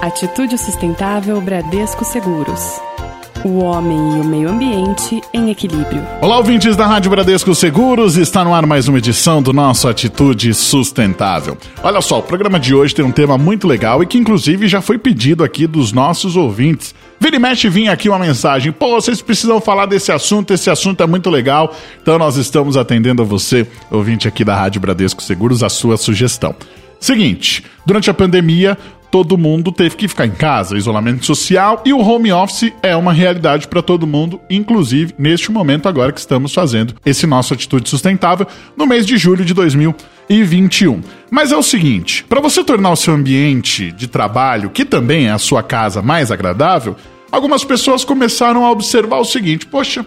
Atitude Sustentável Bradesco Seguros. O homem e o meio ambiente em equilíbrio. Olá, ouvintes da Rádio Bradesco Seguros. Está no ar mais uma edição do nosso Atitude Sustentável. Olha só, o programa de hoje tem um tema muito legal e que, inclusive, já foi pedido aqui dos nossos ouvintes. Vira e mexe vinha aqui uma mensagem. Pô, vocês precisam falar desse assunto, esse assunto é muito legal. Então nós estamos atendendo a você, ouvinte aqui da Rádio Bradesco Seguros, a sua sugestão. Seguinte, durante a pandemia, todo mundo teve que ficar em casa, isolamento social e o home office é uma realidade para todo mundo, inclusive neste momento agora que estamos fazendo esse nosso atitude sustentável no mês de julho de 2021. Mas é o seguinte, para você tornar o seu ambiente de trabalho, que também é a sua casa, mais agradável, algumas pessoas começaram a observar o seguinte: poxa,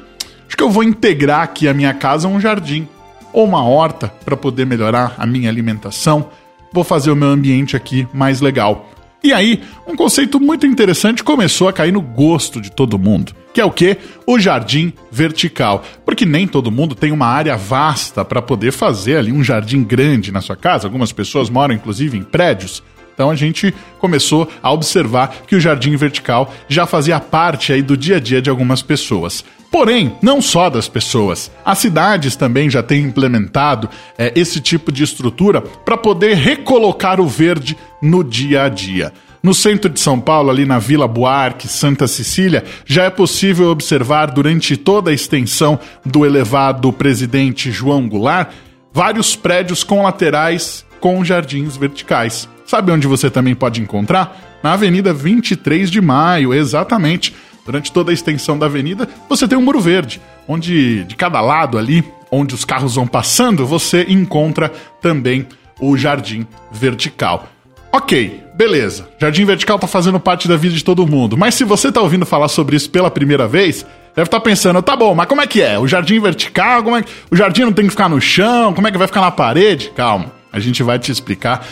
acho que eu vou integrar aqui a minha casa a um jardim ou uma horta para poder melhorar a minha alimentação vou fazer o meu ambiente aqui mais legal. E aí, um conceito muito interessante começou a cair no gosto de todo mundo, que é o que? O jardim vertical. Porque nem todo mundo tem uma área vasta para poder fazer ali um jardim grande na sua casa. Algumas pessoas moram inclusive em prédios. Então a gente começou a observar que o jardim vertical já fazia parte aí do dia a dia de algumas pessoas. Porém, não só das pessoas. As cidades também já têm implementado é, esse tipo de estrutura para poder recolocar o verde no dia a dia. No centro de São Paulo, ali na Vila Buarque, Santa Cecília, já é possível observar durante toda a extensão do elevado Presidente João Goulart vários prédios com laterais com jardins verticais. Sabe onde você também pode encontrar? Na Avenida 23 de Maio, exatamente Durante toda a extensão da avenida, você tem um muro verde, onde de cada lado ali, onde os carros vão passando, você encontra também o jardim vertical. Ok, beleza. Jardim vertical está fazendo parte da vida de todo mundo. Mas se você está ouvindo falar sobre isso pela primeira vez, deve estar tá pensando, tá bom, mas como é que é? O jardim vertical, como é que... o jardim não tem que ficar no chão? Como é que vai ficar na parede? Calma, a gente vai te explicar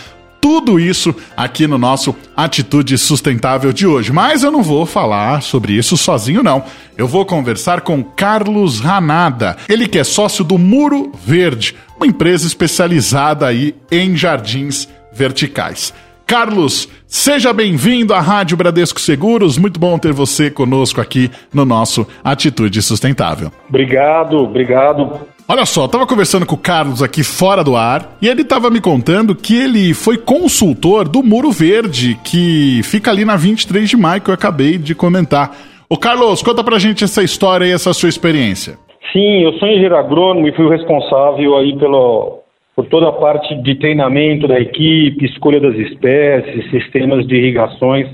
tudo isso aqui no nosso Atitude Sustentável de hoje. Mas eu não vou falar sobre isso sozinho, não. Eu vou conversar com Carlos Ranada, ele que é sócio do Muro Verde, uma empresa especializada aí em jardins verticais. Carlos, seja bem-vindo à Rádio Bradesco Seguros. Muito bom ter você conosco aqui no nosso Atitude Sustentável. Obrigado, obrigado Olha só, eu tava conversando com o Carlos aqui fora do ar e ele tava me contando que ele foi consultor do Muro Verde, que fica ali na 23 de maio, que eu acabei de comentar. Ô Carlos, conta pra gente essa história e essa sua experiência. Sim, eu sou engenheiro agrônomo e fui o responsável aí pelo, por toda a parte de treinamento da equipe, escolha das espécies, sistemas de irrigações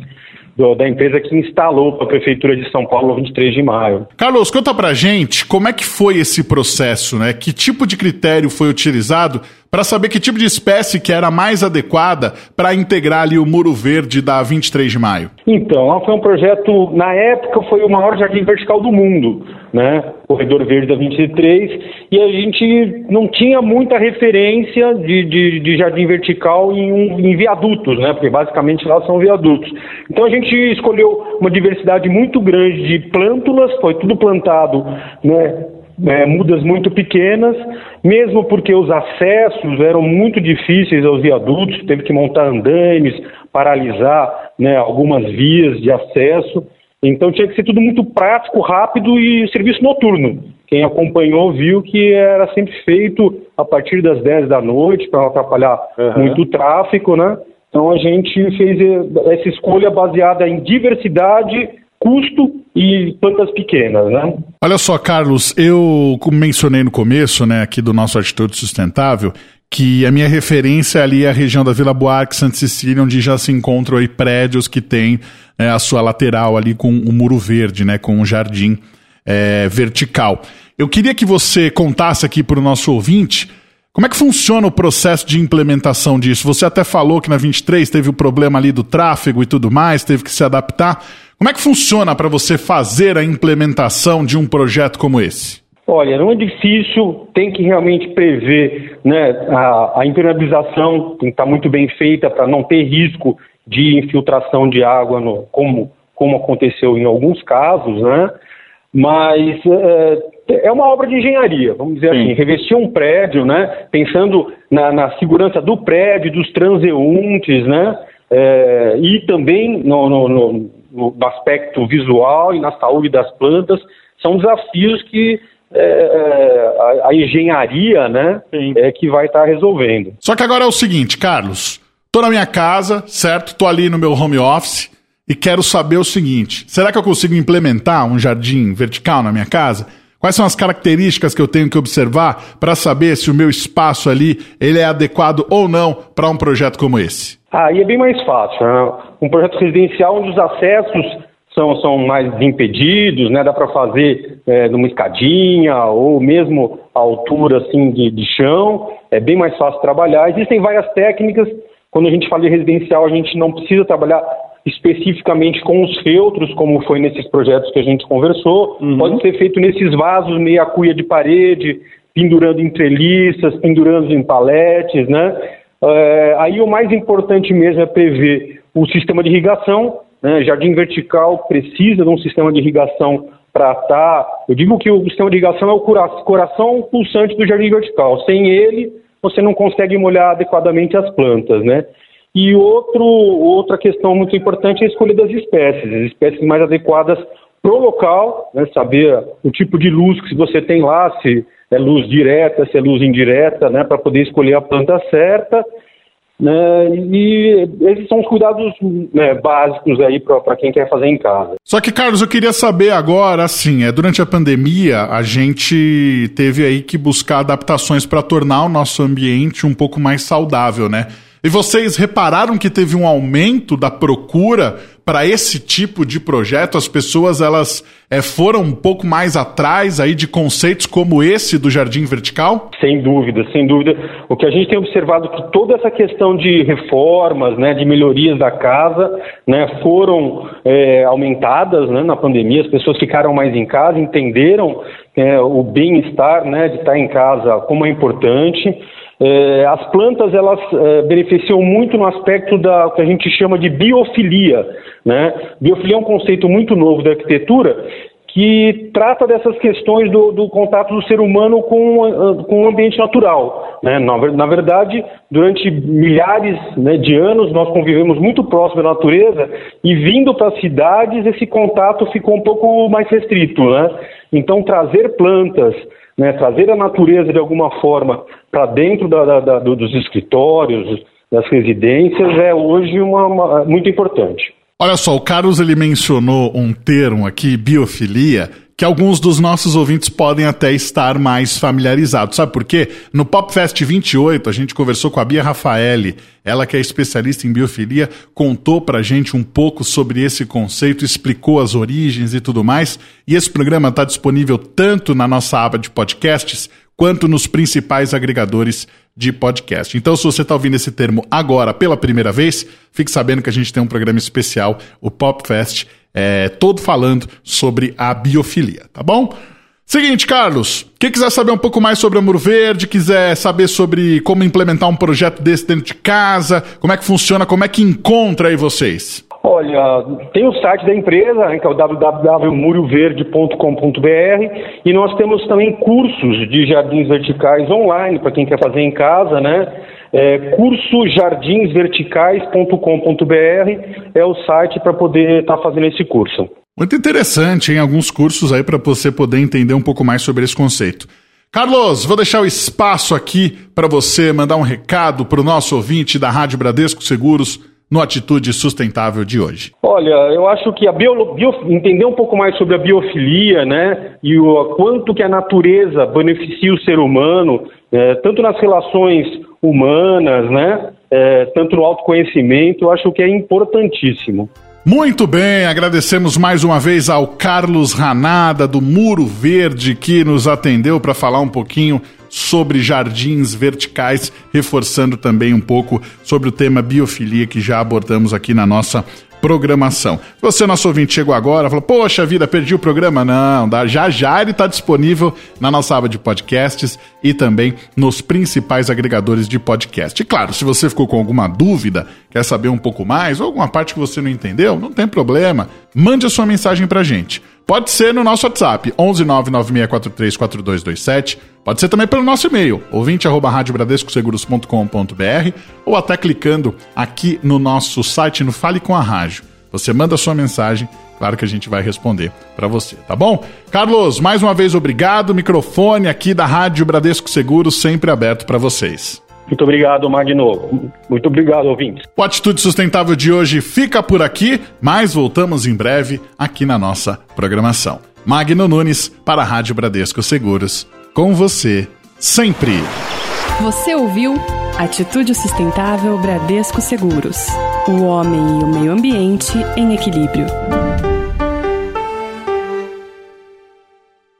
do, da empresa que instalou para a Prefeitura de São Paulo no 23 de maio. Carlos, conta pra gente como é que foi esse processo, né? Que tipo de critério foi utilizado para saber que tipo de espécie que era mais adequada para integrar ali o muro verde da 23 de maio? Então, foi um projeto, na época foi o maior jardim vertical do mundo, né? Corredor Verde da 23, e a gente não tinha muita referência de, de, de jardim vertical em, em viadutos, né? Porque basicamente lá são viadutos. Então a gente escolheu uma diversidade muito grande de plântulas, foi tudo plantado, né? É, mudas muito pequenas, mesmo porque os acessos eram muito difíceis aos viadutos, teve que montar andaimes, paralisar né, algumas vias de acesso. Então tinha que ser tudo muito prático, rápido e serviço noturno. Quem acompanhou viu que era sempre feito a partir das 10 da noite para não atrapalhar uhum. muito o tráfego, né? Então a gente fez essa escolha baseada em diversidade custo e plantas pequenas, né? Olha só, Carlos, eu mencionei no começo, né, aqui do nosso Atitude Sustentável, que a minha referência ali é a região da Vila Buarque, Santa Cecília, onde já se encontram aí prédios que têm é, a sua lateral ali com o um muro verde, né, com um jardim é, vertical. Eu queria que você contasse aqui para o nosso ouvinte como é que funciona o processo de implementação disso? Você até falou que na 23 teve o problema ali do tráfego e tudo mais, teve que se adaptar. Como é que funciona para você fazer a implementação de um projeto como esse? Olha, não é difícil, tem que realmente prever né, a, a impermeabilização, tem que estar muito bem feita para não ter risco de infiltração de água, no, como, como aconteceu em alguns casos, né? Mas é, é uma obra de engenharia, vamos dizer Sim. assim, revestir um prédio, né? Pensando na, na segurança do prédio, dos transeuntes, né? é, e também no, no, no, no, aspecto visual e na saúde das plantas, são desafios que é, é a, a, engenharia né, é que vai estar tá resolvendo. Só que agora é o seguinte, Carlos, estou na minha casa, certo? Estou ali no meu home office e quero saber o seguinte: será que eu consigo implementar um jardim vertical na minha casa? Quais são as características que eu tenho que observar para saber se o meu espaço ali ele é adequado ou não para um projeto como esse? Aí é bem mais fácil. Né? Um projeto residencial onde os acessos são, são mais impedidos, né? dá para fazer é, numa escadinha ou mesmo a altura assim, de, de chão, é bem mais fácil trabalhar. Existem várias técnicas. Quando a gente fala de residencial, a gente não precisa trabalhar especificamente com os feltros, como foi nesses projetos que a gente conversou. Uhum. Pode ser feito nesses vasos meia cuia de parede, pendurando em treliças, pendurando em paletes, né? É, aí o mais importante mesmo é prever o sistema de irrigação. Né? Jardim vertical precisa de um sistema de irrigação para estar. Eu digo que o sistema de irrigação é o coração pulsante do jardim vertical. Sem ele, você não consegue molhar adequadamente as plantas, né? E outro, outra questão muito importante é a escolha das espécies, as espécies mais adequadas para o local, né, saber o tipo de luz que você tem lá, se é luz direta, se é luz indireta, né, para poder escolher a planta certa. Né, e esses são os cuidados né, básicos aí para quem quer fazer em casa. Só que, Carlos, eu queria saber agora, assim, é, durante a pandemia, a gente teve aí que buscar adaptações para tornar o nosso ambiente um pouco mais saudável, né? E vocês repararam que teve um aumento da procura para esse tipo de projeto? As pessoas elas é, foram um pouco mais atrás aí de conceitos como esse do jardim vertical? Sem dúvida, sem dúvida. O que a gente tem observado é que toda essa questão de reformas, né, de melhorias da casa, né, foram é, aumentadas né, na pandemia. As pessoas ficaram mais em casa, entenderam é, o bem-estar né, de estar em casa como é importante. É, as plantas elas é, beneficiam muito no aspecto da que a gente chama de biofilia. Né? Biofilia é um conceito muito novo da arquitetura que trata dessas questões do, do contato do ser humano com, com o ambiente natural. Né? Na, na, verdade, durante milhares né, de anos, nós convivemos muito próximo da natureza e vindo para as cidades, esse contato ficou um pouco mais restrito. Né? Então, trazer plantas, né, trazer a natureza de alguma forma para dentro da, da, da, dos escritórios, das residências, é hoje uma, uma, muito importante. Olha só, o Carlos ele mencionou um termo aqui, biofilia, que alguns dos nossos ouvintes podem até estar mais familiarizados. Sabe por quê? No PopFest 28, a gente conversou com a Bia Rafaeli, ela que é especialista em biofilia, contou pra gente um pouco sobre esse conceito, explicou as origens e tudo mais. E esse programa está disponível tanto na nossa aba de podcasts quanto nos principais agregadores de podcast. Então, se você está ouvindo esse termo agora pela primeira vez, fique sabendo que a gente tem um programa especial, o PopFest, é, todo falando sobre a biofilia, tá bom? Seguinte, Carlos, quem quiser saber um pouco mais sobre a Muro Verde, quiser saber sobre como implementar um projeto desse dentro de casa, como é que funciona, como é que encontra aí vocês? Olha, tem o site da empresa, né, que é o www.murioverde.com.br e nós temos também cursos de jardins verticais online para quem quer fazer em casa, né? É, cursojardinsverticais.com.br é o site para poder estar tá fazendo esse curso. Muito interessante, em alguns cursos aí para você poder entender um pouco mais sobre esse conceito. Carlos, vou deixar o espaço aqui para você mandar um recado para o nosso ouvinte da Rádio Bradesco Seguros no Atitude Sustentável de hoje? Olha, eu acho que a bio, bio, entender um pouco mais sobre a biofilia, né, e o quanto que a natureza beneficia o ser humano, é, tanto nas relações humanas, né, é, tanto no autoconhecimento, eu acho que é importantíssimo. Muito bem, agradecemos mais uma vez ao Carlos Ranada do Muro Verde que nos atendeu para falar um pouquinho sobre jardins verticais, reforçando também um pouco sobre o tema biofilia que já abordamos aqui na nossa programação. Você, nosso ouvinte, chegou agora, falou, poxa vida, perdi o programa. Não, já já ele está disponível na nossa aba de podcasts e também nos principais agregadores de podcast. E claro, se você ficou com alguma dúvida, quer saber um pouco mais, ou alguma parte que você não entendeu, não tem problema. Mande a sua mensagem para gente Pode ser no nosso WhatsApp, 11996434227. Pode ser também pelo nosso e-mail, ouvinte@radiobradescoseguros.com.br ou até clicando aqui no nosso site no Fale com a Rádio. Você manda sua mensagem, claro que a gente vai responder para você, tá bom? Carlos, mais uma vez obrigado. Microfone aqui da Rádio Bradesco Seguros sempre aberto para vocês. Muito obrigado, Magno. Muito obrigado, ouvintes. O Atitude Sustentável de hoje fica por aqui, mas voltamos em breve aqui na nossa programação. Magno Nunes para a Rádio Bradesco Seguros. Com você, sempre. Você ouviu Atitude Sustentável Bradesco Seguros. O homem e o meio ambiente em equilíbrio.